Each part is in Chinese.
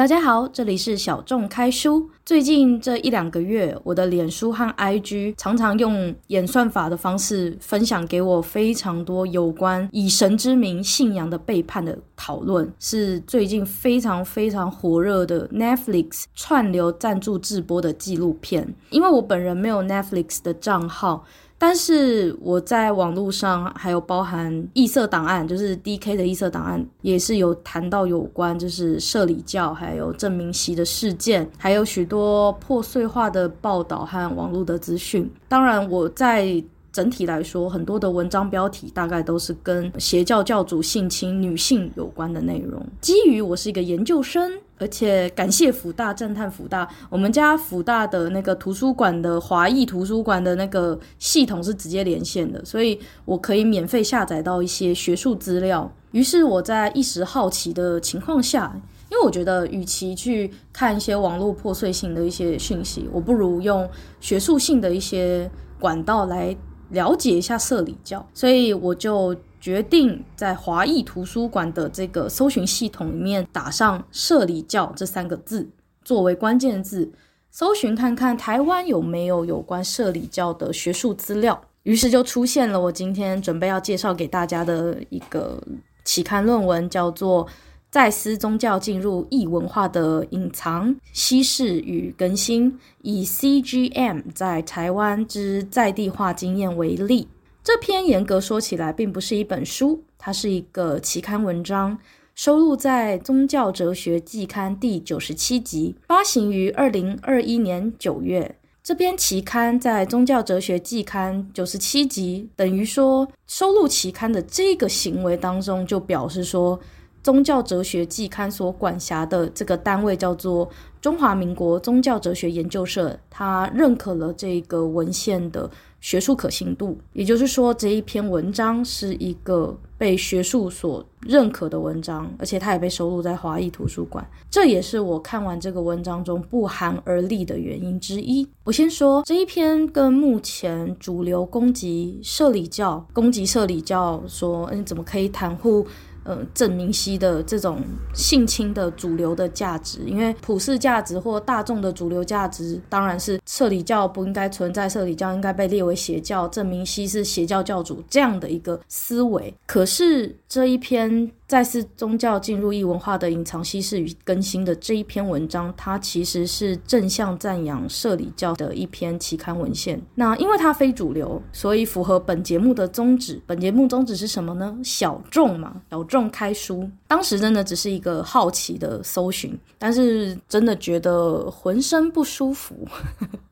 大家好，这里是小众开书。最近这一两个月，我的脸书和 IG 常常用演算法的方式分享给我非常多有关以神之名信仰的背叛的讨论，是最近非常非常火热的 Netflix 串流赞助直播的纪录片。因为我本人没有 Netflix 的账号。但是我在网络上还有包含异色档案，就是 DK 的异色档案，也是有谈到有关就是社理教还有郑明析的事件，还有许多破碎化的报道和网络的资讯。当然，我在整体来说，很多的文章标题大概都是跟邪教教主性侵女性有关的内容。基于我是一个研究生。而且感谢福大，赞叹福大，我们家福大的那个图书馆的华裔图书馆的那个系统是直接连线的，所以我可以免费下载到一些学术资料。于是我在一时好奇的情况下，因为我觉得与其去看一些网络破碎性的一些讯息，我不如用学术性的一些管道来了解一下社理教，所以我就。决定在华裔图书馆的这个搜寻系统里面打上“社理教”这三个字作为关键字，搜寻看看台湾有没有有关社理教的学术资料。于是就出现了我今天准备要介绍给大家的一个期刊论文，叫做《在斯宗教进入异文化的隐藏、稀释与更新》，以 CGM 在台湾之在地化经验为例。这篇严格说起来并不是一本书，它是一个期刊文章，收录在《宗教哲学季刊》第九十七集，发行于二零二一年九月。这篇期刊在《宗教哲学季刊》九十七集，等于说收录期刊的这个行为当中，就表示说，《宗教哲学季刊》所管辖的这个单位叫做中华民国宗教哲学研究社，它认可了这个文献的。学术可信度，也就是说，这一篇文章是一个被学术所认可的文章，而且它也被收录在华裔图书馆。这也是我看完这个文章中不寒而栗的原因之一。我先说这一篇跟目前主流攻击摄理教、攻击摄理教说，嗯，怎么可以袒护？呃，郑明熙的这种性侵的主流的价值，因为普世价值或大众的主流价值，当然是社理教不应该存在，社理教应该被列为邪教，郑明熙是邪教教主这样的一个思维。可是这一篇。再次宗教进入异文化的隐藏、稀释与更新的这一篇文章，它其实是正向赞扬社理教的一篇期刊文献。那因为它非主流，所以符合本节目的宗旨。本节目宗旨是什么呢？小众嘛，小众开书。当时真的只是一个好奇的搜寻，但是真的觉得浑身不舒服。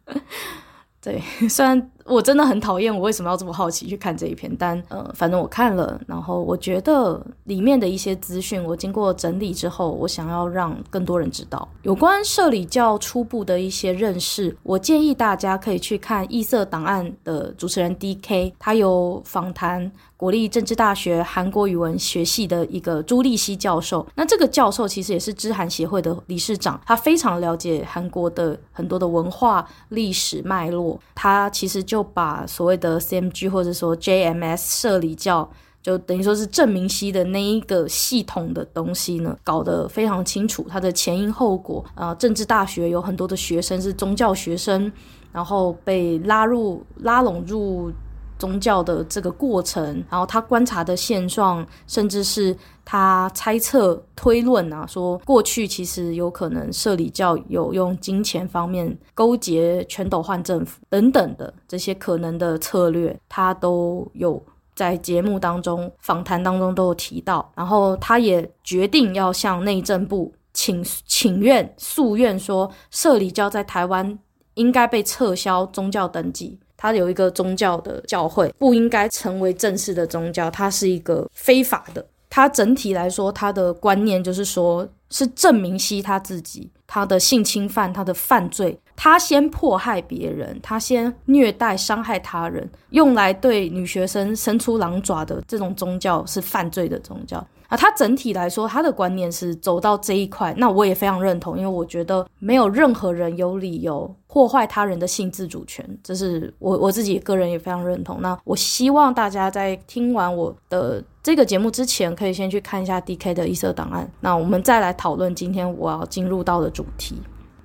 对，虽然。我真的很讨厌，我为什么要这么好奇去看这一篇？但呃，反正我看了，然后我觉得里面的一些资讯，我经过整理之后，我想要让更多人知道有关社理教初步的一些认识。我建议大家可以去看异色档案的主持人 DK，他有访谈国立政治大学韩国语文学系的一个朱立熙教授。那这个教授其实也是知韩协会的理事长，他非常了解韩国的很多的文化历史脉络。他其实就就把所谓的 CMG 或者说 JMS 设立教，就等于说是证明系的那一个系统的东西呢，搞得非常清楚，它的前因后果。啊、呃，政治大学有很多的学生是宗教学生，然后被拉入拉拢入。宗教的这个过程，然后他观察的现状，甚至是他猜测推论啊，说过去其实有可能社理教有用金钱方面勾结全斗焕政府等等的这些可能的策略，他都有在节目当中访谈当中都有提到。然后他也决定要向内政部请请愿诉愿，说社理教在台湾应该被撤销宗教登记。它有一个宗教的教会，不应该成为正式的宗教，它是一个非法的。它整体来说，它的观念就是说，是证明西他自己，他的性侵犯，他的犯罪，他先迫害别人，他先虐待伤害他人，用来对女学生伸出狼爪的这种宗教是犯罪的宗教。啊，他整体来说，他的观念是走到这一块，那我也非常认同，因为我觉得没有任何人有理由破坏他人的性自主权，这是我我自己个人也非常认同。那我希望大家在听完我的这个节目之前，可以先去看一下 DK 的异色档案，那我们再来讨论今天我要进入到的主题。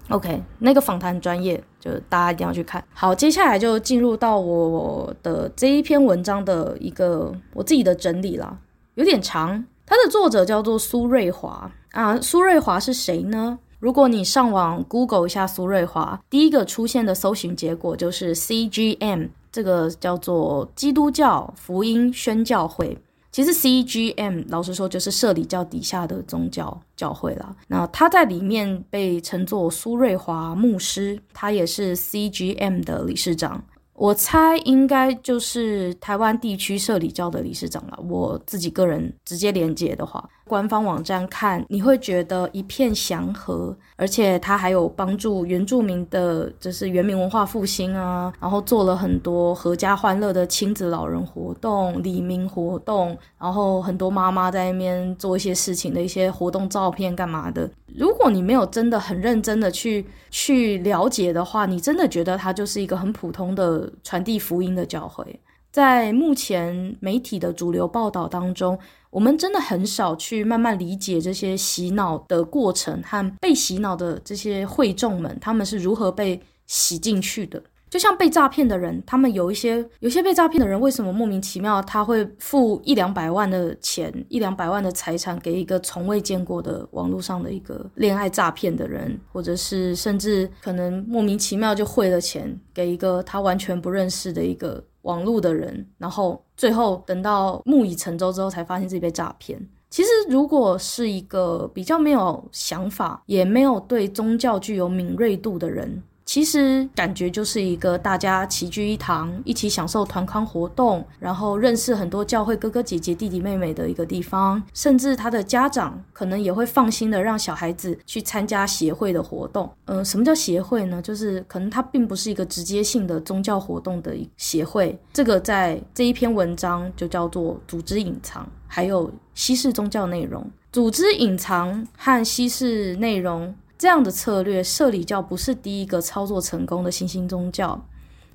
OK，那个访谈专业，就大家一定要去看。好，接下来就进入到我的这一篇文章的一个我自己的整理啦，有点长。它的作者叫做苏瑞华啊，苏瑞华是谁呢？如果你上网 Google 一下苏瑞华，第一个出现的搜寻结果就是 CGM，这个叫做基督教福音宣教会。其实 CGM 老实说就是社理教底下的宗教教会啦。那他在里面被称作苏瑞华牧师，他也是 CGM 的理事长。我猜应该就是台湾地区社里教的理事长了。我自己个人直接连接的话，官方网站看你会觉得一片祥和，而且它还有帮助原住民的，就是原民文化复兴啊，然后做了很多合家欢乐的亲子老人活动、里民活动，然后很多妈妈在那边做一些事情的一些活动照片干嘛的。如果你没有真的很认真的去去了解的话，你真的觉得它就是一个很普通的传递福音的教会。在目前媒体的主流报道当中，我们真的很少去慢慢理解这些洗脑的过程和被洗脑的这些会众们，他们是如何被洗进去的。就像被诈骗的人，他们有一些有些被诈骗的人，为什么莫名其妙他会付一两百万的钱，一两百万的财产给一个从未见过的网络上的一个恋爱诈骗的人，或者是甚至可能莫名其妙就汇了钱给一个他完全不认识的一个网络的人，然后最后等到木已成舟之后，才发现自己被诈骗。其实，如果是一个比较没有想法，也没有对宗教具有敏锐度的人。其实感觉就是一个大家齐聚一堂，一起享受团康活动，然后认识很多教会哥哥姐姐、弟弟妹妹的一个地方。甚至他的家长可能也会放心的让小孩子去参加协会的活动。嗯、什么叫协会呢？就是可能它并不是一个直接性的宗教活动的协会。这个在这一篇文章就叫做组织隐藏，还有稀释宗教内容。组织隐藏和稀释内容。这样的策略，社理教不是第一个操作成功的新兴宗教。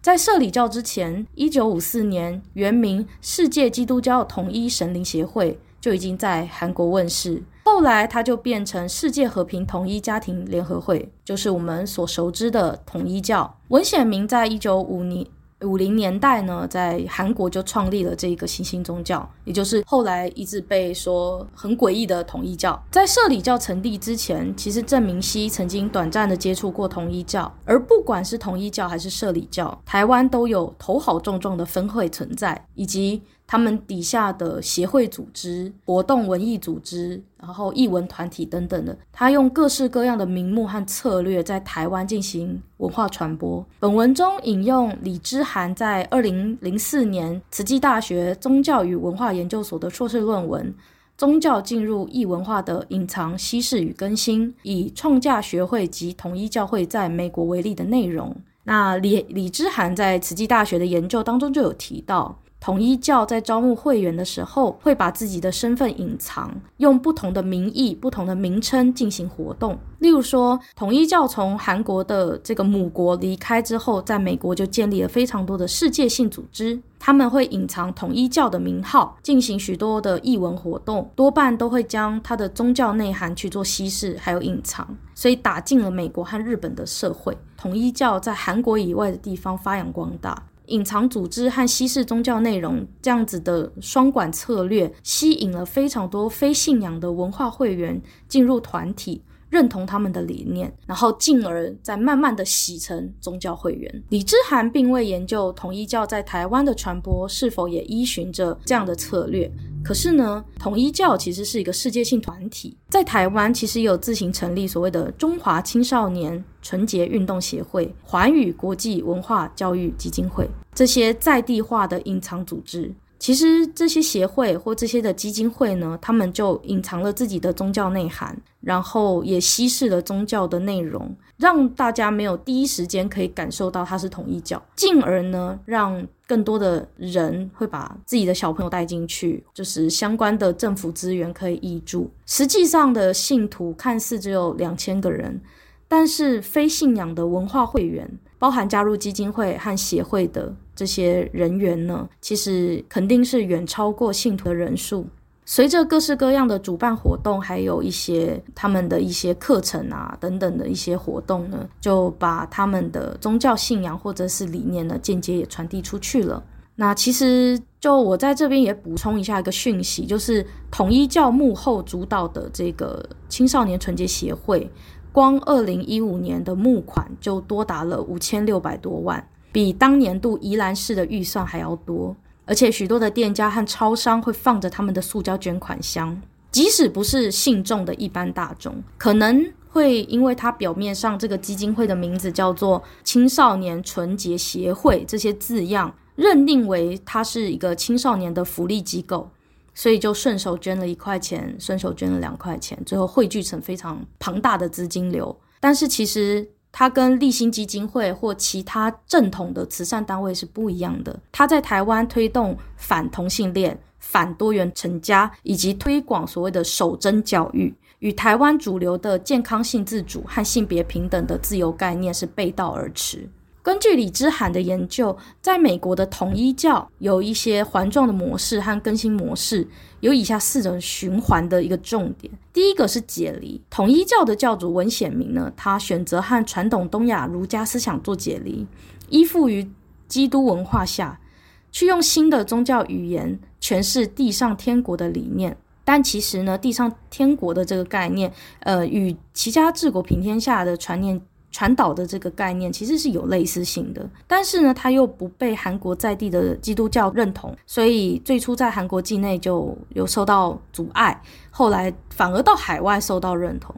在社理教之前，一九五四年，原名世界基督教统一神灵协会就已经在韩国问世。后来，它就变成世界和平统一家庭联合会，就是我们所熟知的统一教。文显明在一九五年。五零年代呢，在韩国就创立了这个新兴宗教，也就是后来一直被说很诡异的统一教。在社里教成立之前，其实郑明熙曾经短暂的接触过统一教。而不管是统一教还是社里教，台湾都有头好重重的分会存在，以及。他们底下的协会组织、活动文艺组织，然后艺文团体等等的，他用各式各样的名目和策略在台湾进行文化传播。本文中引用李之涵在二零零四年慈济大学宗教与文化研究所的硕士论文《宗教进入异文化的隐藏、稀释与更新》，以创价学会及统一教会在美国为例的内容。那李李之涵在慈济大学的研究当中就有提到。统一教在招募会员的时候，会把自己的身份隐藏，用不同的名义、不同的名称进行活动。例如说，统一教从韩国的这个母国离开之后，在美国就建立了非常多的世界性组织。他们会隐藏统一教的名号，进行许多的艺文活动，多半都会将它的宗教内涵去做稀释，还有隐藏，所以打进了美国和日本的社会。统一教在韩国以外的地方发扬光大。隐藏组织和稀释宗教内容，这样子的双管策略，吸引了非常多非信仰的文化会员进入团体，认同他们的理念，然后进而再慢慢的洗成宗教会员。李之涵并未研究统一教在台湾的传播是否也依循着这样的策略。可是呢，统一教其实是一个世界性团体，在台湾其实也有自行成立所谓的中华青少年纯洁运动协会、环宇国际文化教育基金会这些在地化的隐藏组织。其实这些协会或这些的基金会呢，他们就隐藏了自己的宗教内涵，然后也稀释了宗教的内容，让大家没有第一时间可以感受到它是统一教，进而呢，让更多的人会把自己的小朋友带进去，就是相关的政府资源可以挹注。实际上的信徒看似只有两千个人，但是非信仰的文化会员，包含加入基金会和协会的。这些人员呢，其实肯定是远超过信徒的人数。随着各式各样的主办活动，还有一些他们的一些课程啊等等的一些活动呢，就把他们的宗教信仰或者是理念呢，间接也传递出去了。那其实就我在这边也补充一下一个讯息，就是统一教幕后主导的这个青少年纯洁协会，光二零一五年的募款就多达了五千六百多万，比当年度宜兰市的预算还要多。而且许多的店家和超商会放着他们的塑胶捐款箱，即使不是信众的一般大众，可能会因为它表面上这个基金会的名字叫做青少年纯洁协会这些字样，认定为它是一个青少年的福利机构，所以就顺手捐了一块钱，顺手捐了两块钱，最后汇聚成非常庞大的资金流。但是其实。它跟立新基金会或其他正统的慈善单位是不一样的。它在台湾推动反同性恋、反多元成家，以及推广所谓的守贞教育，与台湾主流的健康性自主和性别平等的自由概念是背道而驰。根据李之涵的研究，在美国的统一教有一些环状的模式和更新模式，有以下四种循环的一个重点。第一个是解离，统一教的教主文显明呢，他选择和传统东亚儒家思想做解离，依附于基督文化下去用新的宗教语言诠释地上天国的理念。但其实呢，地上天国的这个概念，呃，与齐家治国平天下的传念。传导的这个概念其实是有类似性的，但是呢，它又不被韩国在地的基督教认同，所以最初在韩国境内就有受到阻碍，后来反而到海外受到认同。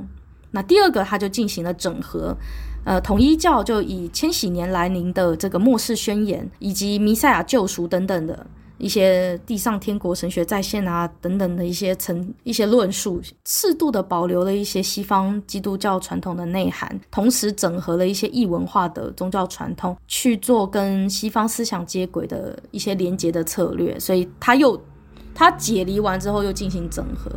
那第二个，它就进行了整合，呃，统一教就以千禧年来临的这个末世宣言，以及弥赛亚救赎等等的。一些地上天国神学再现啊等等的一些层一些论述，适度的保留了一些西方基督教传统的内涵，同时整合了一些异文化的宗教传统，去做跟西方思想接轨的一些连接的策略。所以他又他解离完之后又进行整合。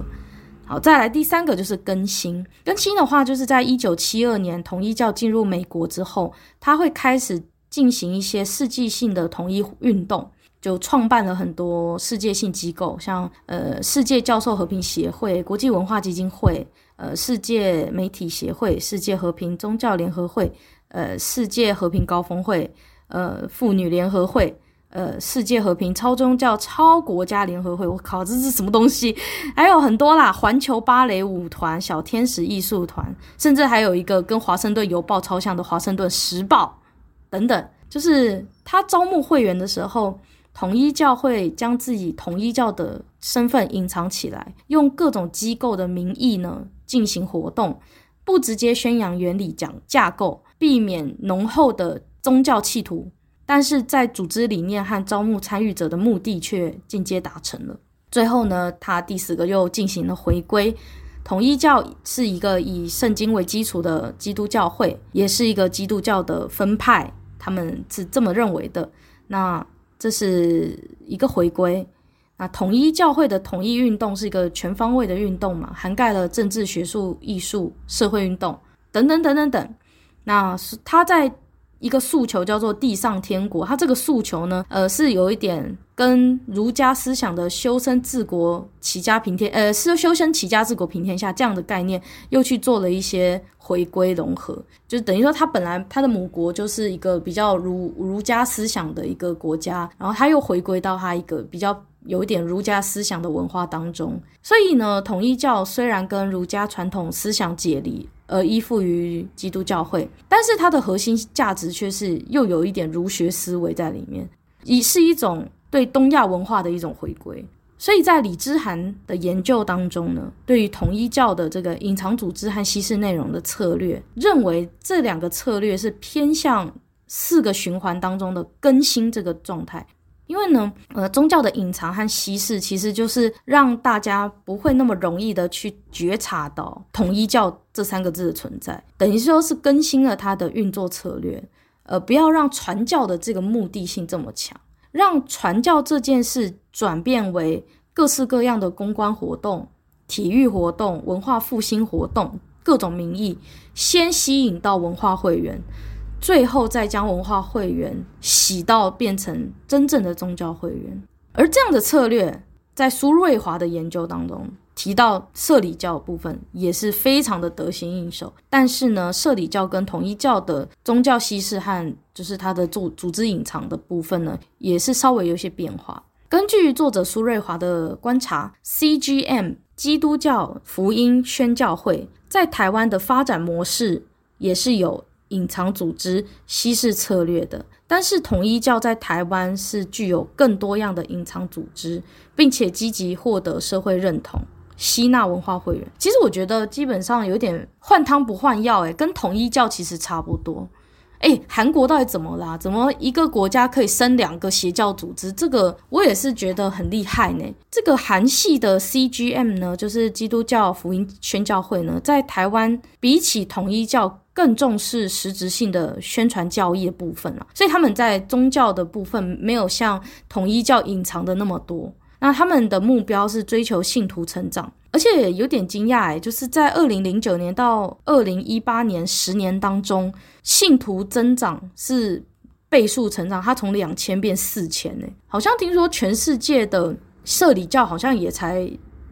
好，再来第三个就是更新。更新的话，就是在一九七二年统一教进入美国之后，他会开始进行一些世纪性的统一运动。就创办了很多世界性机构，像呃世界教授和平协会、国际文化基金会、呃世界媒体协会、世界和平宗教联合会、呃世界和平高峰会、呃妇女联合会、呃世界和平超宗教超国家联合会。我靠，这是什么东西？还有很多啦，环球芭蕾舞团、小天使艺术团，甚至还有一个跟华盛顿邮报超像的华盛顿时报等等。就是他招募会员的时候。统一教会将自己统一教的身份隐藏起来，用各种机构的名义呢进行活动，不直接宣扬原理讲架构，避免浓厚的宗教企图，但是在组织理念和招募参与者的目的却间接达成了。最后呢，他第四个又进行了回归。统一教是一个以圣经为基础的基督教会，也是一个基督教的分派，他们是这么认为的。那。这是一个回归，啊统一教会的统一运动是一个全方位的运动嘛，涵盖了政治、学术、艺术、社会运动等等等等等。那是他在。一个诉求叫做地上天国，他这个诉求呢，呃，是有一点跟儒家思想的修身治国、齐家平天，呃，是修身齐家治国平天下这样的概念，又去做了一些回归融合，就等于说，他本来他的母国就是一个比较儒儒家思想的一个国家，然后他又回归到他一个比较有一点儒家思想的文化当中，所以呢，统一教虽然跟儒家传统思想解离。而依附于基督教会，但是它的核心价值却是又有一点儒学思维在里面，以是一种对东亚文化的一种回归。所以在李之涵的研究当中呢，对于统一教的这个隐藏组织和稀释内容的策略，认为这两个策略是偏向四个循环当中的更新这个状态。因为呢，呃，宗教的隐藏和稀释，其实就是让大家不会那么容易的去觉察到统一教这三个字的存在，等于说是更新了它的运作策略，呃，不要让传教的这个目的性这么强，让传教这件事转变为各式各样的公关活动、体育活动、文化复兴活动，各种名义，先吸引到文化会员。最后再将文化会员洗到变成真正的宗教会员，而这样的策略在苏瑞华的研究当中提到社理教部分也是非常的得心应手，但是呢，社理教跟统一教的宗教稀释和就是它的组组织隐藏的部分呢，也是稍微有些变化。根据作者苏瑞华的观察，CGM 基督教福音宣教会在台湾的发展模式也是有隐藏组织稀释策略的。但是统一教在台湾是具有更多样的隐藏组织，并且积极获得社会认同，吸纳文化会员。其实我觉得基本上有点换汤不换药，诶，跟统一教其实差不多。诶，韩国到底怎么啦？怎么一个国家可以生两个邪教组织？这个我也是觉得很厉害呢。这个韩系的 CGM 呢，就是基督教福音宣教会呢，在台湾比起统一教更重视实质性的宣传教义的部分了，所以他们在宗教的部分没有像统一教隐藏的那么多。那他们的目标是追求信徒成长。而且有点惊讶哎，就是在二零零九年到二零一八年十年当中，信徒增长是倍数成长，它从两千变四千呢。好像听说全世界的摄理教好像也才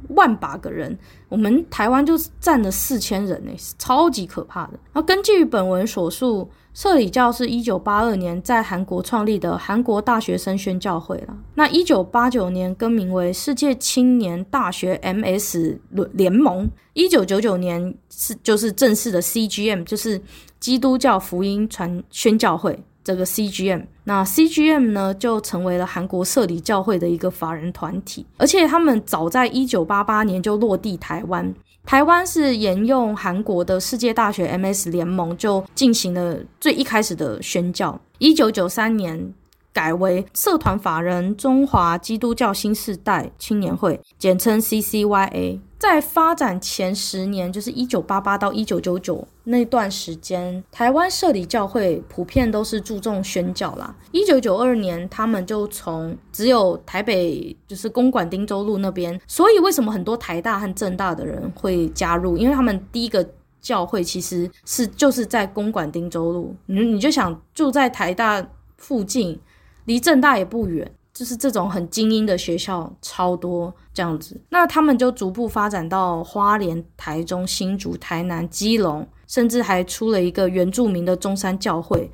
万把个人，我们台湾就占了四千人呢，超级可怕的。那根据本文所述。社理教是一九八二年在韩国创立的韩国大学生宣教会了。那一九八九年更名为世界青年大学 MS 联盟。一九九九年是就是正式的 CGM，就是基督教福音传宣教会这个 CGM。那 CGM 呢就成为了韩国摄理教会的一个法人团体，而且他们早在一九八八年就落地台湾。台湾是沿用韩国的世界大学 MS 联盟，就进行了最一开始的宣教。一九九三年改为社团法人中华基督教新世代青年会，简称 CCYA。在发展前十年，就是一九八八到一九九九那段时间，台湾摄理教会普遍都是注重宣教啦。一九九二年，他们就从只有台北，就是公馆汀州路那边，所以为什么很多台大和政大的人会加入？因为他们第一个教会其实是就是在公馆汀州路，你你就想住在台大附近，离正大也不远。就是这种很精英的学校超多这样子，那他们就逐步发展到花莲、台中、新竹、台南、基隆，甚至还出了一个原住民的中山教会。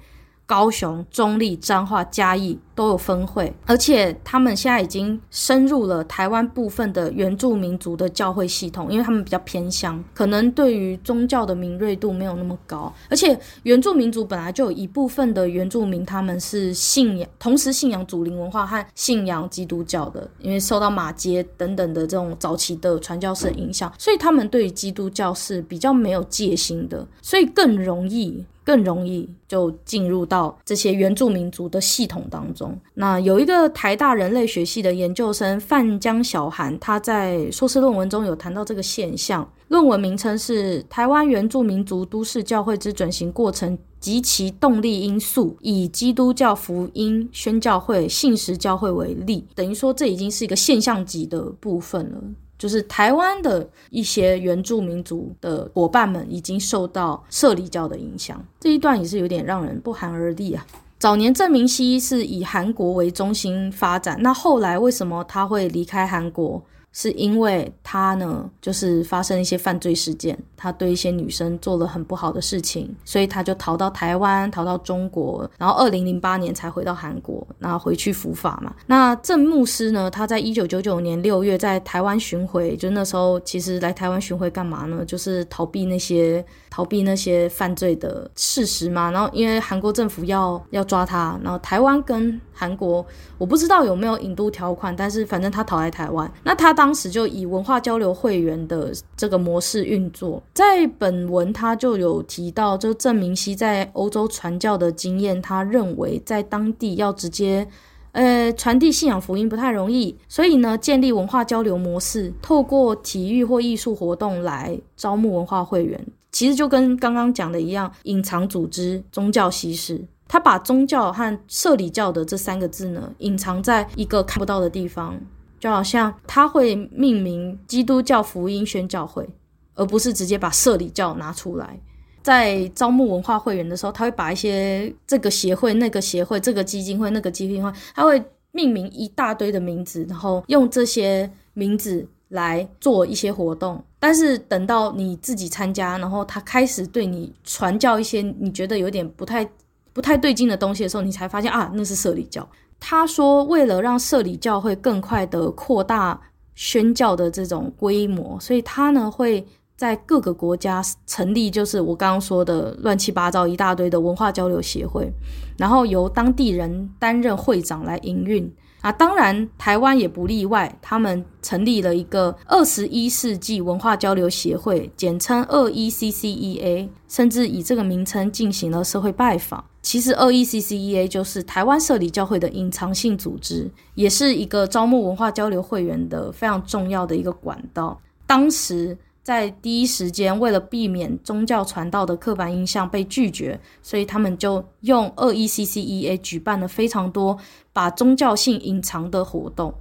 高雄、中立、彰化、嘉义都有分会，而且他们现在已经深入了台湾部分的原住民族的教会系统，因为他们比较偏乡，可能对于宗教的敏锐度没有那么高。而且原住民族本来就有一部分的原住民，他们是信仰同时信仰祖灵文化和信仰基督教的，因为受到马街等等的这种早期的传教士的影响，所以他们对于基督教是比较没有戒心的，所以更容易。更容易就进入到这些原住民族的系统当中。那有一个台大人类学系的研究生范江小涵，他在硕士论文中有谈到这个现象。论文名称是《台湾原住民族都市教会之转型过程及其动力因素》，以基督教福音宣教会信实教会为例，等于说这已经是一个现象级的部分了。就是台湾的一些原住民族的伙伴们已经受到摄理教的影响，这一段也是有点让人不寒而栗啊。早年郑明熙是以韩国为中心发展，那后来为什么他会离开韩国？是因为他呢，就是发生一些犯罪事件，他对一些女生做了很不好的事情，所以他就逃到台湾，逃到中国，然后二零零八年才回到韩国，然后回去伏法嘛。那郑牧师呢，他在一九九九年六月在台湾巡回，就那时候其实来台湾巡回干嘛呢？就是逃避那些逃避那些犯罪的事实嘛。然后因为韩国政府要要抓他，然后台湾跟韩国我不知道有没有引渡条款，但是反正他逃来台湾，那他当。时就以文化交流会员的这个模式运作，在本文他就有提到，就郑明熙在欧洲传教的经验，他认为在当地要直接呃传递信仰福音不太容易，所以呢，建立文化交流模式，透过体育或艺术活动来招募文化会员，其实就跟刚刚讲的一样，隐藏组织宗教稀释，他把宗教和社理教的这三个字呢，隐藏在一个看不到的地方。就好像他会命名基督教福音宣教会，而不是直接把社理教拿出来。在招募文化会员的时候，他会把一些这个协会、那个协会、这个基金会、那个基金会，他会命名一大堆的名字，然后用这些名字来做一些活动。但是等到你自己参加，然后他开始对你传教一些你觉得有点不太不太对劲的东西的时候，你才发现啊，那是社理教。他说，为了让社理教会更快的扩大宣教的这种规模，所以他呢会在各个国家成立，就是我刚刚说的乱七八糟一大堆的文化交流协会，然后由当地人担任会长来营运。啊，当然，台湾也不例外。他们成立了一个二十一世纪文化交流协会，简称二一 CCEA，甚至以这个名称进行了社会拜访。其实，二一 CCEA 就是台湾社理教会的隐藏性组织，也是一个招募文化交流会员的非常重要的一个管道。当时。在第一时间，为了避免宗教传道的刻板印象被拒绝，所以他们就用二一 CCEA 举办了非常多把宗教性隐藏的活动。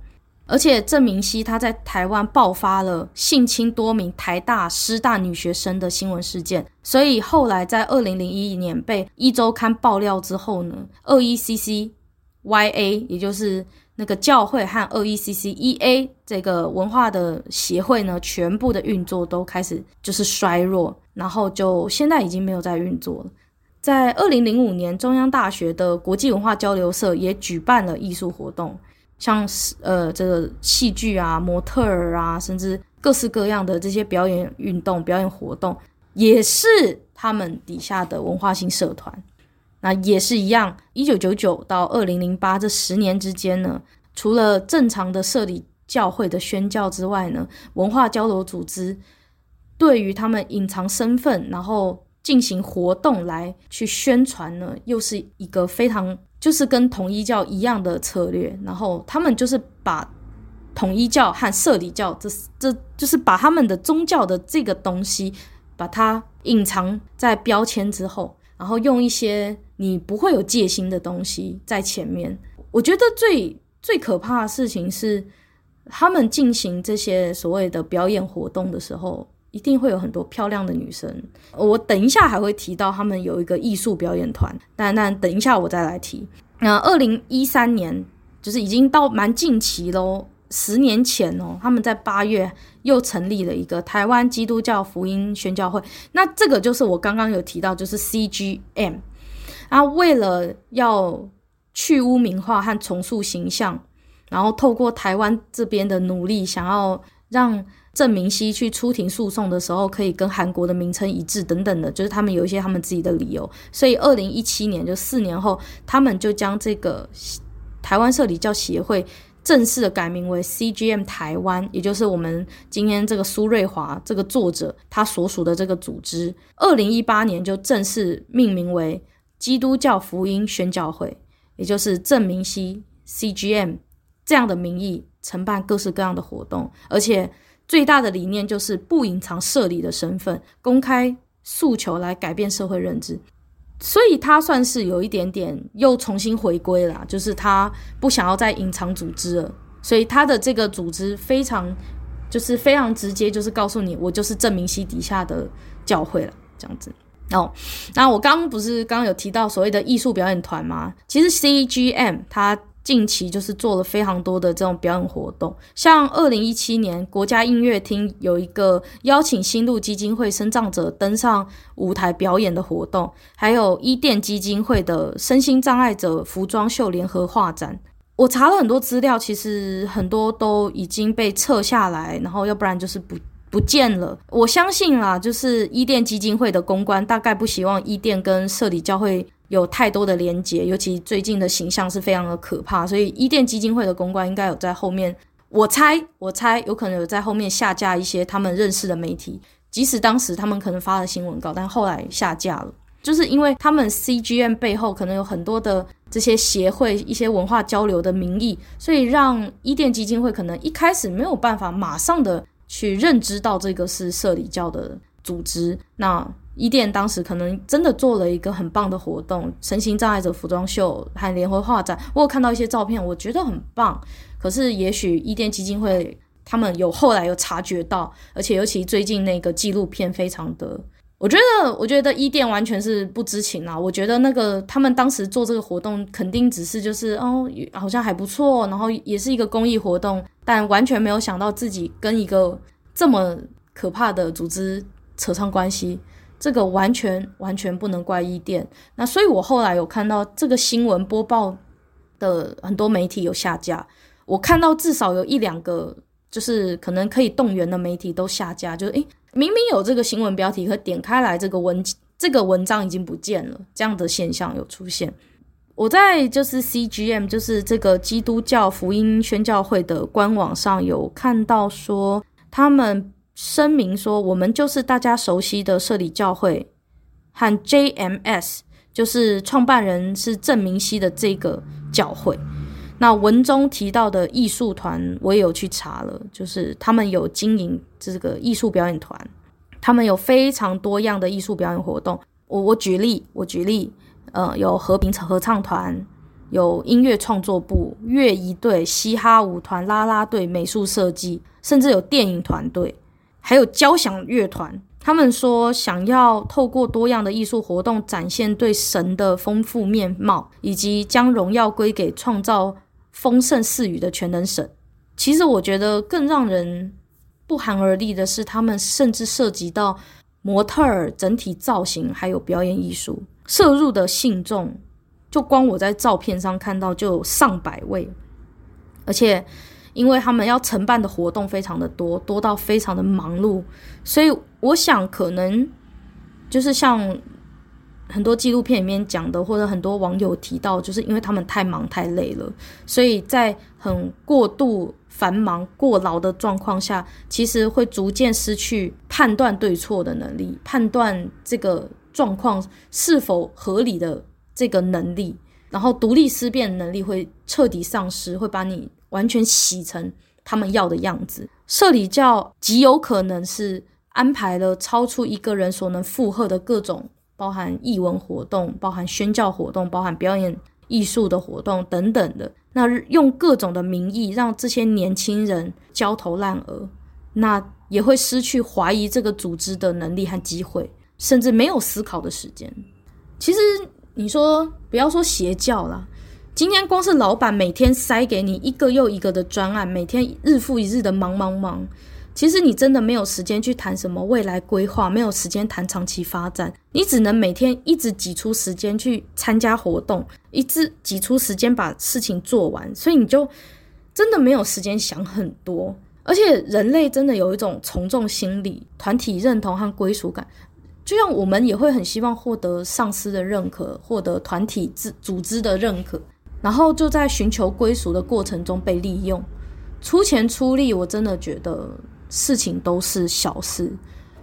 而且郑明熙他在台湾爆发了性侵多名台大、师大女学生的新闻事件，所以后来在二零零一年被一周刊爆料之后呢，二一 Y A，也就是。那个教会和二一 CCEA 这个文化的协会呢，全部的运作都开始就是衰弱，然后就现在已经没有在运作了。在二零零五年，中央大学的国际文化交流社也举办了艺术活动，像是呃这个戏剧啊、模特儿啊，甚至各式各样的这些表演运动、表演活动，也是他们底下的文化性社团。那也是一样，一九九九到二零零八这十年之间呢，除了正常的摄理教会的宣教之外呢，文化交流组织对于他们隐藏身份，然后进行活动来去宣传呢，又是一个非常就是跟统一教一样的策略。然后他们就是把统一教和社理教，这这就是把他们的宗教的这个东西，把它隐藏在标签之后。然后用一些你不会有戒心的东西在前面。我觉得最最可怕的事情是，他们进行这些所谓的表演活动的时候，一定会有很多漂亮的女生。我等一下还会提到他们有一个艺术表演团，但但等一下我再来提。那二零一三年就是已经到蛮近期喽。十年前哦，他们在八月又成立了一个台湾基督教福音宣教会。那这个就是我刚刚有提到，就是 CGM。啊，为了要去污名化和重塑形象，然后透过台湾这边的努力，想要让郑明熙去出庭诉讼的时候，可以跟韩国的名称一致等等的，就是他们有一些他们自己的理由。所以二零一七年就四年后，他们就将这个台湾社理教协会。正式的改名为 CGM 台湾，也就是我们今天这个苏瑞华这个作者他所属的这个组织，二零一八年就正式命名为基督教福音宣教会，也就是郑明析 CGM 这样的名义承办各式各样的活动，而且最大的理念就是不隐藏社理的身份，公开诉求来改变社会认知。所以他算是有一点点又重新回归了，就是他不想要再隐藏组织了，所以他的这个组织非常就是非常直接，就是告诉你我就是郑明熙底下的教会了，这样子。哦，那我刚刚不是刚刚有提到所谓的艺术表演团吗？其实 CGM 它。近期就是做了非常多的这种表演活动，像二零一七年国家音乐厅有一个邀请新路基金会身障者登上舞台表演的活动，还有伊甸基金会的身心障碍者服装秀联合画展。我查了很多资料，其实很多都已经被撤下来，然后要不然就是不不见了。我相信啦，就是伊甸基金会的公关大概不希望伊甸跟社理教会。有太多的连结，尤其最近的形象是非常的可怕，所以伊甸基金会的公关应该有在后面，我猜，我猜有可能有在后面下架一些他们认识的媒体，即使当时他们可能发了新闻稿，但后来下架了，就是因为他们 CGM 背后可能有很多的这些协会、一些文化交流的名义，所以让伊甸基金会可能一开始没有办法马上的去认知到这个是社理教的组织，那。伊甸当时可能真的做了一个很棒的活动，身心障碍者服装秀和联合画展。我有看到一些照片，我觉得很棒。可是也许伊甸基金会他们有后来有察觉到，而且尤其最近那个纪录片非常的我觉得，我觉得伊甸完全是不知情啊。我觉得那个他们当时做这个活动，肯定只是就是哦，好像还不错，然后也是一个公益活动，但完全没有想到自己跟一个这么可怕的组织扯上关系。这个完全完全不能怪伊甸。那所以我后来有看到这个新闻播报的很多媒体有下架，我看到至少有一两个就是可能可以动员的媒体都下架，就是诶。明明有这个新闻标题，可点开来这个文这个文章已经不见了，这样的现象有出现。我在就是 CGM，就是这个基督教福音宣教会的官网上有看到说，他们声明说，我们就是大家熟悉的社里教会和 JMS，就是创办人是郑明熙的这个教会。那文中提到的艺术团，我也有去查了，就是他们有经营这个艺术表演团，他们有非常多样的艺术表演活动。我我举例，我举例，呃，有和平合唱团，有音乐创作部、乐仪队、嘻哈舞团、啦啦队、美术设计，甚至有电影团队，还有交响乐团。他们说想要透过多样的艺术活动，展现对神的丰富面貌，以及将荣耀归给创造。丰盛赐予的全能神，其实我觉得更让人不寒而栗的是，他们甚至涉及到模特儿整体造型，还有表演艺术。摄入的信众，就光我在照片上看到就有上百位，而且因为他们要承办的活动非常的多，多到非常的忙碌，所以我想可能就是像。很多纪录片里面讲的，或者很多网友提到，就是因为他们太忙太累了，所以在很过度繁忙过劳的状况下，其实会逐渐失去判断对错的能力，判断这个状况是否合理的这个能力，然后独立思辨能力会彻底丧失，会把你完全洗成他们要的样子。社里教极有可能是安排了超出一个人所能负荷的各种。包含艺文活动，包含宣教活动，包含表演艺术的活动等等的。那用各种的名义让这些年轻人焦头烂额，那也会失去怀疑这个组织的能力和机会，甚至没有思考的时间。其实你说不要说邪教啦，今天光是老板每天塞给你一个又一个的专案，每天日复一日的忙忙忙。其实你真的没有时间去谈什么未来规划，没有时间谈长期发展，你只能每天一直挤出时间去参加活动，一直挤出时间把事情做完，所以你就真的没有时间想很多。而且人类真的有一种从众心理、团体认同和归属感，就像我们也会很希望获得上司的认可，获得团体组组织的认可，然后就在寻求归属的过程中被利用，出钱出力，我真的觉得。事情都是小事，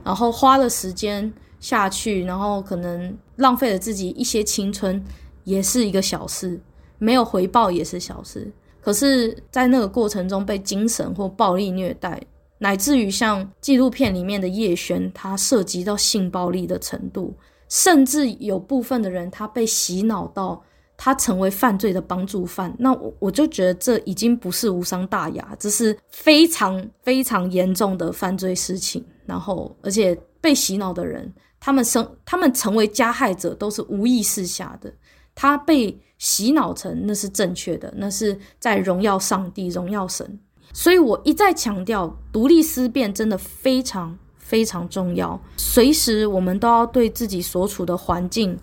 然后花了时间下去，然后可能浪费了自己一些青春，也是一个小事，没有回报也是小事。可是，在那个过程中被精神或暴力虐待，乃至于像纪录片里面的叶璇，他涉及到性暴力的程度，甚至有部分的人他被洗脑到。他成为犯罪的帮助犯，那我我就觉得这已经不是无伤大雅，这是非常非常严重的犯罪事情。然后，而且被洗脑的人，他们生他们成为加害者都是无意识下的，他被洗脑成那是正确的，那是在荣耀上帝、荣耀神。所以我一再强调，独立思辨真的非常非常重要，随时我们都要对自己所处的环境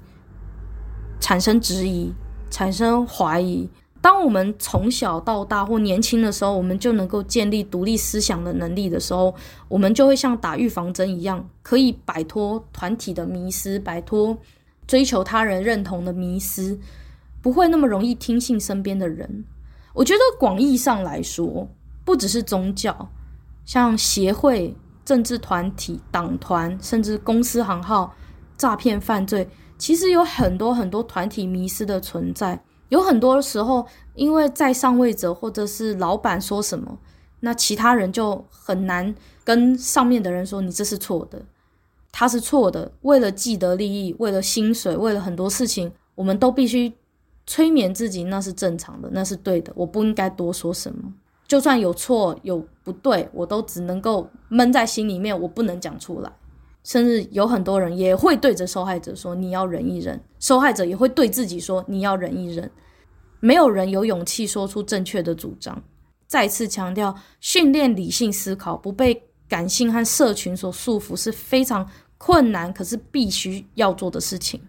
产生质疑。产生怀疑。当我们从小到大或年轻的时候，我们就能够建立独立思想的能力的时候，我们就会像打预防针一样，可以摆脱团体的迷失，摆脱追求他人认同的迷失，不会那么容易听信身边的人。我觉得广义上来说，不只是宗教，像协会、政治团体、党团，甚至公司行号、诈骗犯罪。其实有很多很多团体迷失的存在，有很多时候，因为在上位者或者是老板说什么，那其他人就很难跟上面的人说你这是错的，他是错的。为了既得利益，为了薪水，为了很多事情，我们都必须催眠自己，那是正常的，那是对的。我不应该多说什么，就算有错有不对，我都只能够闷在心里面，我不能讲出来。甚至有很多人也会对着受害者说：“你要忍一忍。”受害者也会对自己说：“你要忍一忍。”没有人有勇气说出正确的主张。再次强调，训练理性思考，不被感性和社群所束缚，是非常困难，可是必须要做的事情。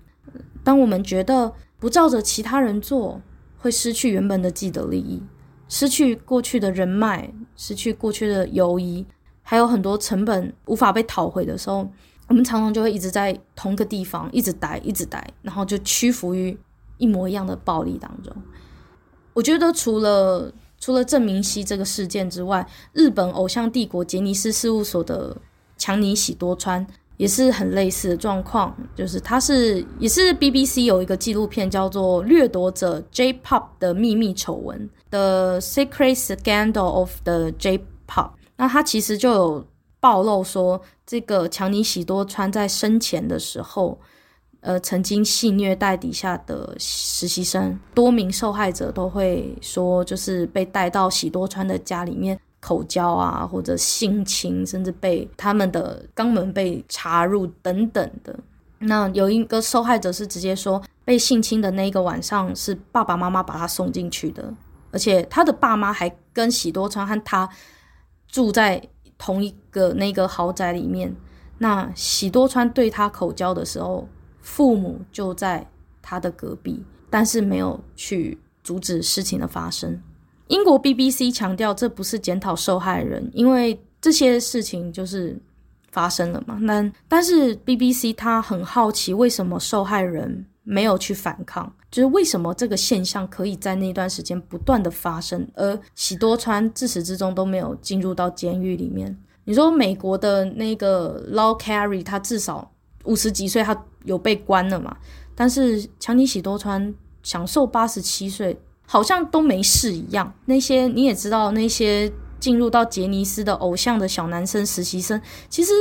当我们觉得不照着其他人做，会失去原本的既得利益，失去过去的人脉，失去过去的友谊。还有很多成本无法被讨回的时候，我们常常就会一直在同一个地方一直待，一直待，然后就屈服于一模一样的暴力当中。我觉得除了除了郑明熙这个事件之外，日本偶像帝国杰尼斯事务所的强尼喜多川也是很类似的状况，就是他是 也是 BBC 有一个纪录片叫做《掠夺者 J-Pop 的秘密丑闻》The Secret Scandal of the J-Pop。那他其实就有暴露说，这个强尼喜多川在生前的时候，呃，曾经性虐待底下的实习生，多名受害者都会说，就是被带到喜多川的家里面口交啊，或者性侵，甚至被他们的肛门被插入等等的。那有一个受害者是直接说，被性侵的那一个晚上是爸爸妈妈把他送进去的，而且他的爸妈还跟喜多川和他。住在同一个那个豪宅里面，那喜多川对他口交的时候，父母就在他的隔壁，但是没有去阻止事情的发生。英国 BBC 强调，这不是检讨受害人，因为这些事情就是发生了嘛。那但是 BBC 他很好奇，为什么受害人没有去反抗？就是为什么这个现象可以在那段时间不断的发生，而喜多川自始至终都没有进入到监狱里面？你说美国的那个 Law Carey，他至少五十几岁，他有被关了嘛？但是强尼喜多川享受八十七岁，好像都没事一样。那些你也知道，那些进入到杰尼斯的偶像的小男生实习生，其实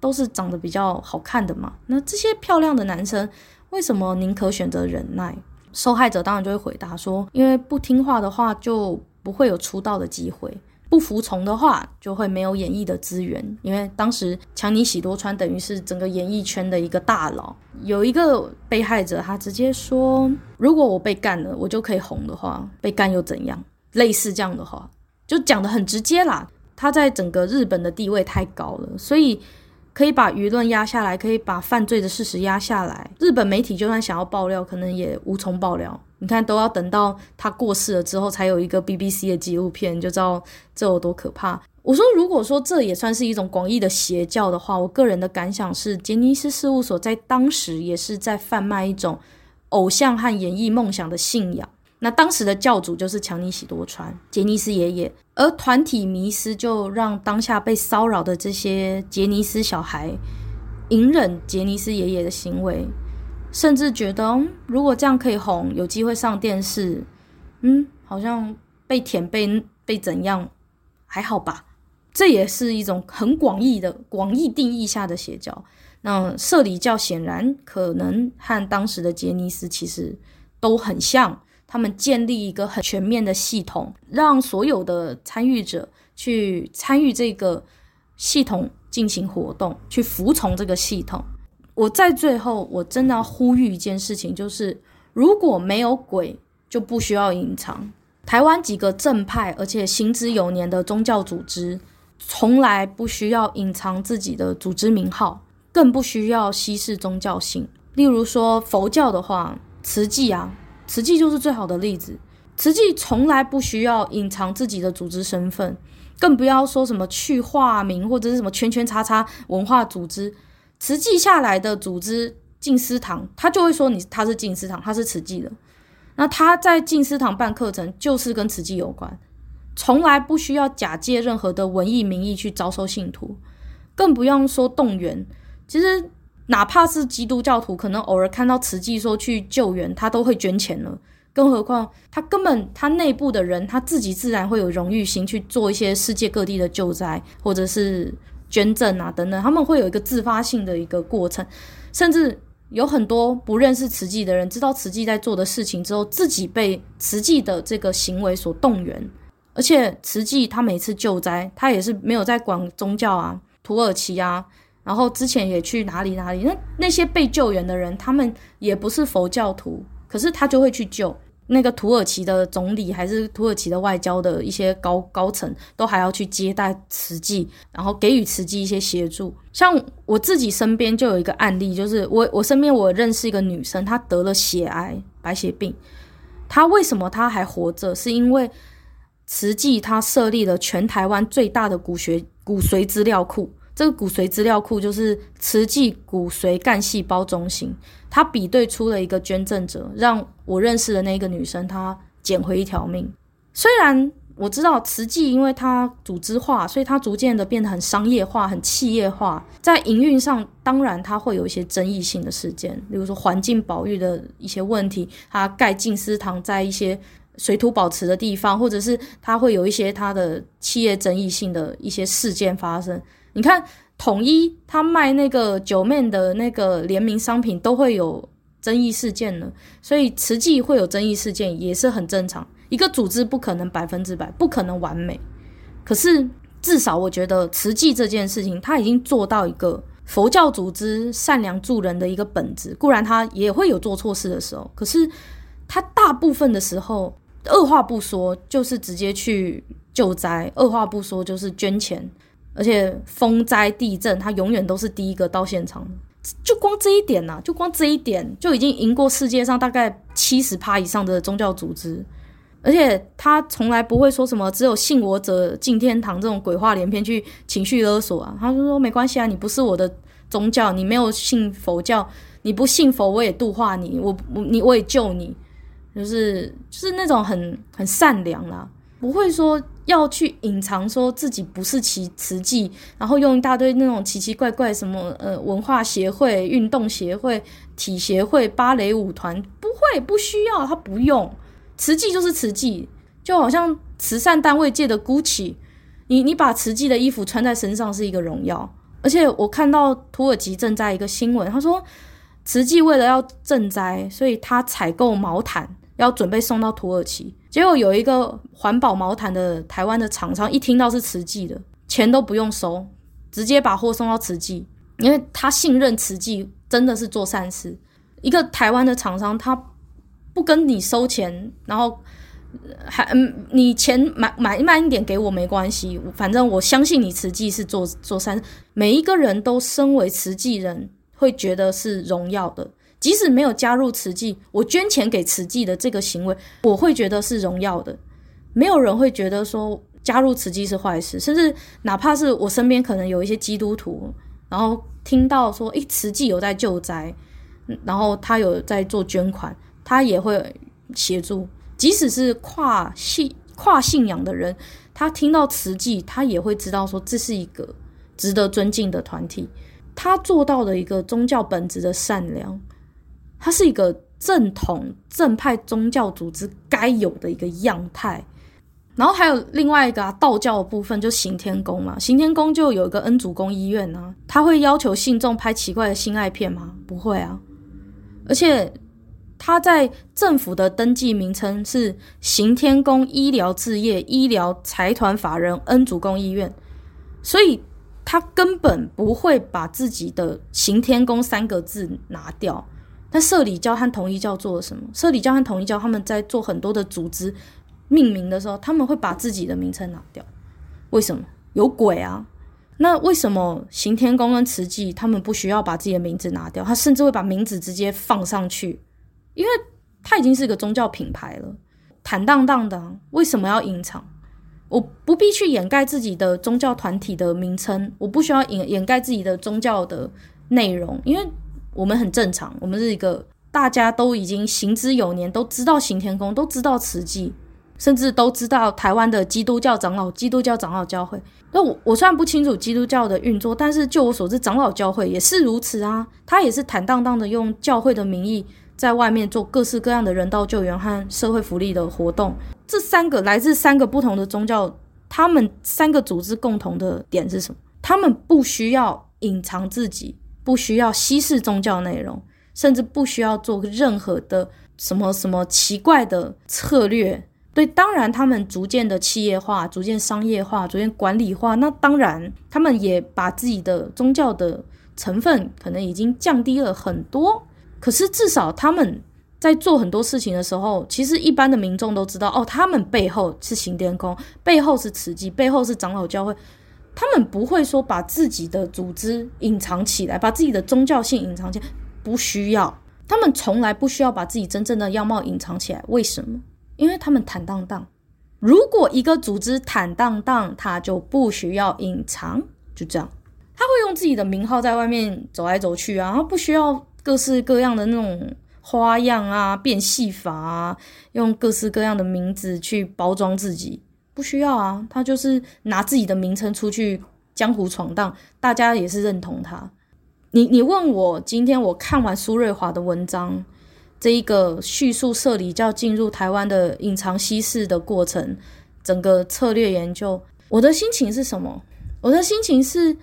都是长得比较好看的嘛。那这些漂亮的男生。为什么宁可选择忍耐？受害者当然就会回答说：因为不听话的话就不会有出道的机会，不服从的话就会没有演艺的资源。因为当时强尼喜多川等于是整个演艺圈的一个大佬。有一个被害者，他直接说：如果我被干了，我就可以红的话，被干又怎样？类似这样的话，就讲得很直接啦。他在整个日本的地位太高了，所以。可以把舆论压下来，可以把犯罪的事实压下来。日本媒体就算想要爆料，可能也无从爆料。你看，都要等到他过世了之后，才有一个 BBC 的纪录片，就知道这有多可怕。我说，如果说这也算是一种广义的邪教的话，我个人的感想是，杰尼斯事务所在当时也是在贩卖一种偶像和演艺梦想的信仰。那当时的教主就是强尼喜多川，杰尼斯爷爷，而团体迷思就让当下被骚扰的这些杰尼斯小孩隐忍杰尼斯爷爷的行为，甚至觉得，嗯，如果这样可以红，有机会上电视，嗯，好像被舔被被怎样还好吧？这也是一种很广义的广义定义下的邪教。那社理教显然可能和当时的杰尼斯其实都很像。他们建立一个很全面的系统，让所有的参与者去参与这个系统进行活动，去服从这个系统。我在最后，我真的要呼吁一件事情，就是如果没有鬼，就不需要隐藏。台湾几个正派而且行之有年的宗教组织，从来不需要隐藏自己的组织名号，更不需要稀释宗教性。例如说佛教的话，慈济啊。慈济就是最好的例子，慈济从来不需要隐藏自己的组织身份，更不要说什么去化名或者是什么圈圈叉叉文化组织。慈济下来的组织静思堂，他就会说你他是静思堂，他是慈济的。那他在静思堂办课程，就是跟慈济有关，从来不需要假借任何的文艺名义去招收信徒，更不用说动员。其实。哪怕是基督教徒，可能偶尔看到慈济说去救援，他都会捐钱了。更何况他根本他内部的人，他自己自然会有荣誉心去做一些世界各地的救灾或者是捐赠啊等等，他们会有一个自发性的一个过程。甚至有很多不认识慈济的人，知道慈济在做的事情之后，自己被慈济的这个行为所动员。而且慈济他每次救灾，他也是没有在管宗教啊，土耳其啊。然后之前也去哪里哪里，那那些被救援的人，他们也不是佛教徒，可是他就会去救。那个土耳其的总理还是土耳其的外交的一些高高层，都还要去接待慈济，然后给予慈济一些协助。像我自己身边就有一个案例，就是我我身边我认识一个女生，她得了血癌、白血病。她为什么她还活着？是因为慈济她设立了全台湾最大的骨髓骨髓资料库。这个骨髓资料库就是慈济骨髓干细胞中心，他比对出了一个捐赠者，让我认识的那个女生她捡回一条命。虽然我知道慈济因为它组织化，所以它逐渐的变得很商业化、很企业化，在营运上当然它会有一些争议性的事件，比如说环境保育的一些问题，它盖静思堂在一些水土保持的地方，或者是它会有一些它的企业争议性的一些事件发生。你看，统一他卖那个九妹的那个联名商品都会有争议事件呢，所以慈济会有争议事件也是很正常。一个组织不可能百分之百，不可能完美。可是至少我觉得慈济这件事情，他已经做到一个佛教组织善良助人的一个本质。固然他也会有做错事的时候，可是他大部分的时候二话不说就是直接去救灾，二话不说就是捐钱。而且风灾地震，他永远都是第一个到现场。就光这一点呐、啊，就光这一点就已经赢过世界上大概七十趴以上的宗教组织。而且他从来不会说什么“只有信我者进天堂”这种鬼话连篇去情绪勒索啊。他就说没关系啊，你不是我的宗教，你没有信佛教，你不信佛我也度化你，我你我也救你，就是就是那种很很善良啦。不会说要去隐藏，说自己不是其慈济，然后用一大堆那种奇奇怪怪什么呃文化协会、运动协会、体协会、芭蕾舞团，不会不需要，他不用，慈济就是慈济，就好像慈善单位界的 Gucci，你你把慈济的衣服穿在身上是一个荣耀。而且我看到土耳其賑灾一个新闻，他说慈济为了要赈灾，所以他采购毛毯。要准备送到土耳其，结果有一个环保毛毯的台湾的厂商，一听到是慈济的，钱都不用收，直接把货送到慈济，因为他信任慈济，真的是做善事。一个台湾的厂商，他不跟你收钱，然后还嗯，你钱买买慢一点给我没关系，反正我相信你慈济是做做善事，每一个人都身为慈济人，会觉得是荣耀的。即使没有加入慈济，我捐钱给慈济的这个行为，我会觉得是荣耀的。没有人会觉得说加入慈济是坏事，甚至哪怕是我身边可能有一些基督徒，然后听到说，诶，慈济有在救灾，然后他有在做捐款，他也会协助。即使是跨信跨信仰的人，他听到慈济，他也会知道说这是一个值得尊敬的团体，他做到了一个宗教本质的善良。它是一个正统正派宗教组织该有的一个样态，然后还有另外一个啊，道教的部分就行天宫嘛，行天宫就有一个恩主公医院啊，他会要求信众拍奇怪的性爱片吗？不会啊，而且他在政府的登记名称是行天宫医疗置业医疗财团法人恩主公医院，所以他根本不会把自己的行天宫三个字拿掉。那社里教和统一教做了什么？社里教和统一教他们在做很多的组织命名的时候，他们会把自己的名称拿掉。为什么？有鬼啊！那为什么行天宫跟慈济他们不需要把自己的名字拿掉？他甚至会把名字直接放上去，因为他已经是一个宗教品牌了，坦荡荡的。为什么要隐藏？我不必去掩盖自己的宗教团体的名称，我不需要掩掩盖自己的宗教的内容，因为。我们很正常，我们是一个大家都已经行之有年，都知道行天宫，都知道慈济，甚至都知道台湾的基督教长老、基督教长老教会。那我我虽然不清楚基督教的运作，但是就我所知，长老教会也是如此啊。他也是坦荡荡的用教会的名义，在外面做各式各样的人道救援和社会福利的活动。这三个来自三个不同的宗教，他们三个组织共同的点是什么？他们不需要隐藏自己。不需要稀释宗教内容，甚至不需要做任何的什么什么奇怪的策略，对，当然他们逐渐的企业化、逐渐商业化、逐渐管理化，那当然他们也把自己的宗教的成分可能已经降低了很多。可是至少他们在做很多事情的时候，其实一般的民众都知道，哦，他们背后是行天宫，背后是慈济，背后是长老教会，他们不会说把自己的组织隐藏起来，把自己的宗教性隐藏起来，不需要。他们从来不需要把自己真正的样貌隐藏起来，为什么？因为他们坦荡荡。如果一个组织坦荡荡，他就不需要隐藏，就这样。他会用自己的名号在外面走来走去啊，他不需要各式各样的那种花样啊、变戏法啊，用各式各样的名字去包装自己，不需要啊。他就是拿自己的名称出去江湖闯荡，大家也是认同他。你你问我，今天我看完苏瑞华的文章。这一个叙述社里教进入台湾的隐藏西事的过程，整个策略研究，我的心情是什么？我的心情是，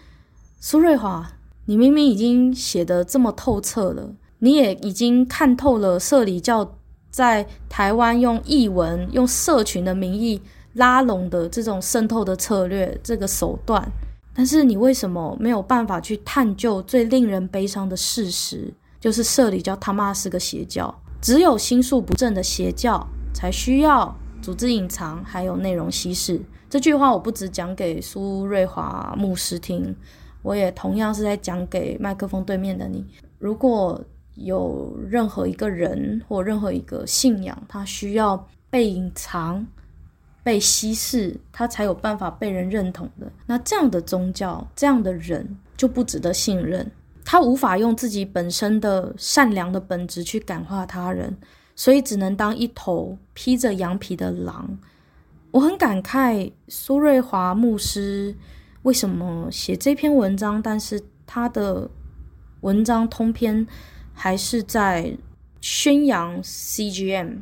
苏瑞华，你明明已经写得这么透彻了，你也已经看透了社里教在台湾用译文、用社群的名义拉拢的这种渗透的策略，这个手段，但是你为什么没有办法去探究最令人悲伤的事实？就是社里教他妈是个邪教，只有心术不正的邪教才需要组织隐藏，还有内容稀释。这句话我不只讲给苏瑞华牧师听，我也同样是在讲给麦克风对面的你。如果有任何一个人或任何一个信仰，他需要被隐藏、被稀释，他才有办法被人认同的，那这样的宗教、这样的人就不值得信任。他无法用自己本身的善良的本质去感化他人，所以只能当一头披着羊皮的狼。我很感慨苏瑞华牧师为什么写这篇文章，但是他的文章通篇还是在宣扬 CGM。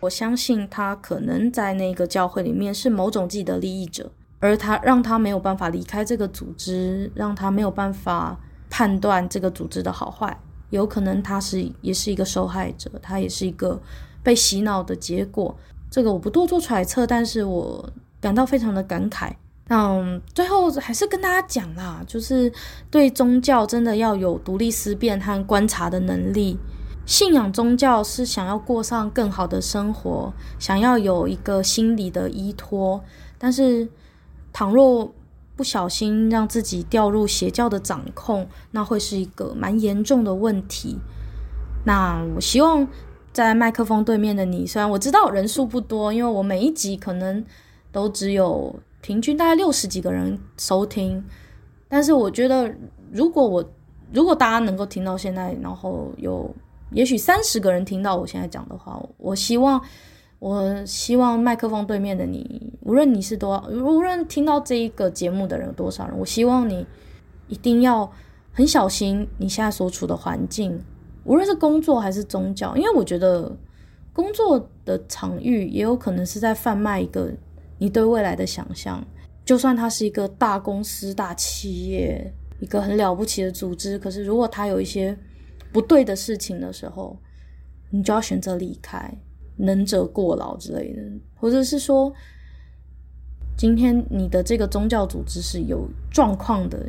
我相信他可能在那个教会里面是某种既得利益者，而他让他没有办法离开这个组织，让他没有办法。判断这个组织的好坏，有可能他是也是一个受害者，他也是一个被洗脑的结果。这个我不多做揣测，但是我感到非常的感慨。嗯，最后还是跟大家讲啦，就是对宗教真的要有独立思辨和观察的能力。信仰宗教是想要过上更好的生活，想要有一个心理的依托，但是倘若不小心让自己掉入邪教的掌控，那会是一个蛮严重的问题。那我希望在麦克风对面的你，虽然我知道人数不多，因为我每一集可能都只有平均大概六十几个人收听，但是我觉得如果我如果大家能够听到现在，然后有也许三十个人听到我现在讲的话，我希望。我希望麦克风对面的你，无论你是多，无论听到这一个节目的人有多少人，我希望你一定要很小心你现在所处的环境，无论是工作还是宗教，因为我觉得工作的场域也有可能是在贩卖一个你对未来的想象，就算它是一个大公司、大企业，一个很了不起的组织，可是如果它有一些不对的事情的时候，你就要选择离开。能者过劳之类的，或者是说，今天你的这个宗教组织是有状况的，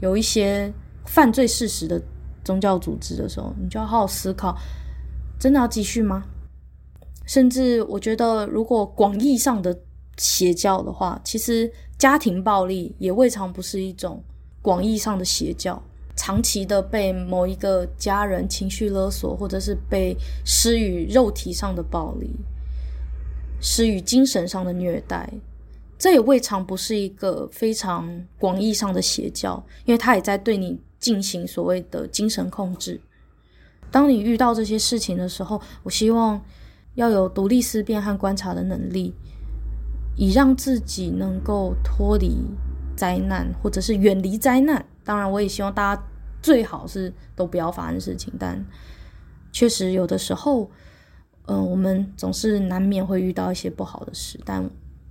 有一些犯罪事实的宗教组织的时候，你就要好好思考，真的要继续吗？甚至我觉得，如果广义上的邪教的话，其实家庭暴力也未尝不是一种广义上的邪教。长期的被某一个家人情绪勒索，或者是被施予肉体上的暴力，施予精神上的虐待，这也未尝不是一个非常广义上的邪教，因为他也在对你进行所谓的精神控制。当你遇到这些事情的时候，我希望要有独立思辨和观察的能力，以让自己能够脱离灾难，或者是远离灾难。当然，我也希望大家。最好是都不要发生事情，但确实有的时候，嗯、我们总是难免会遇到一些不好的事。但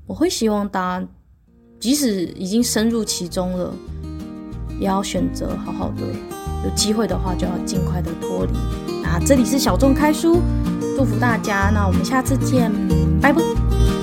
我会希望大家，即使已经深入其中了，也要选择好好的，有机会的话就要尽快的脱离。那这里是小众开书，祝福大家。那我们下次见，拜拜。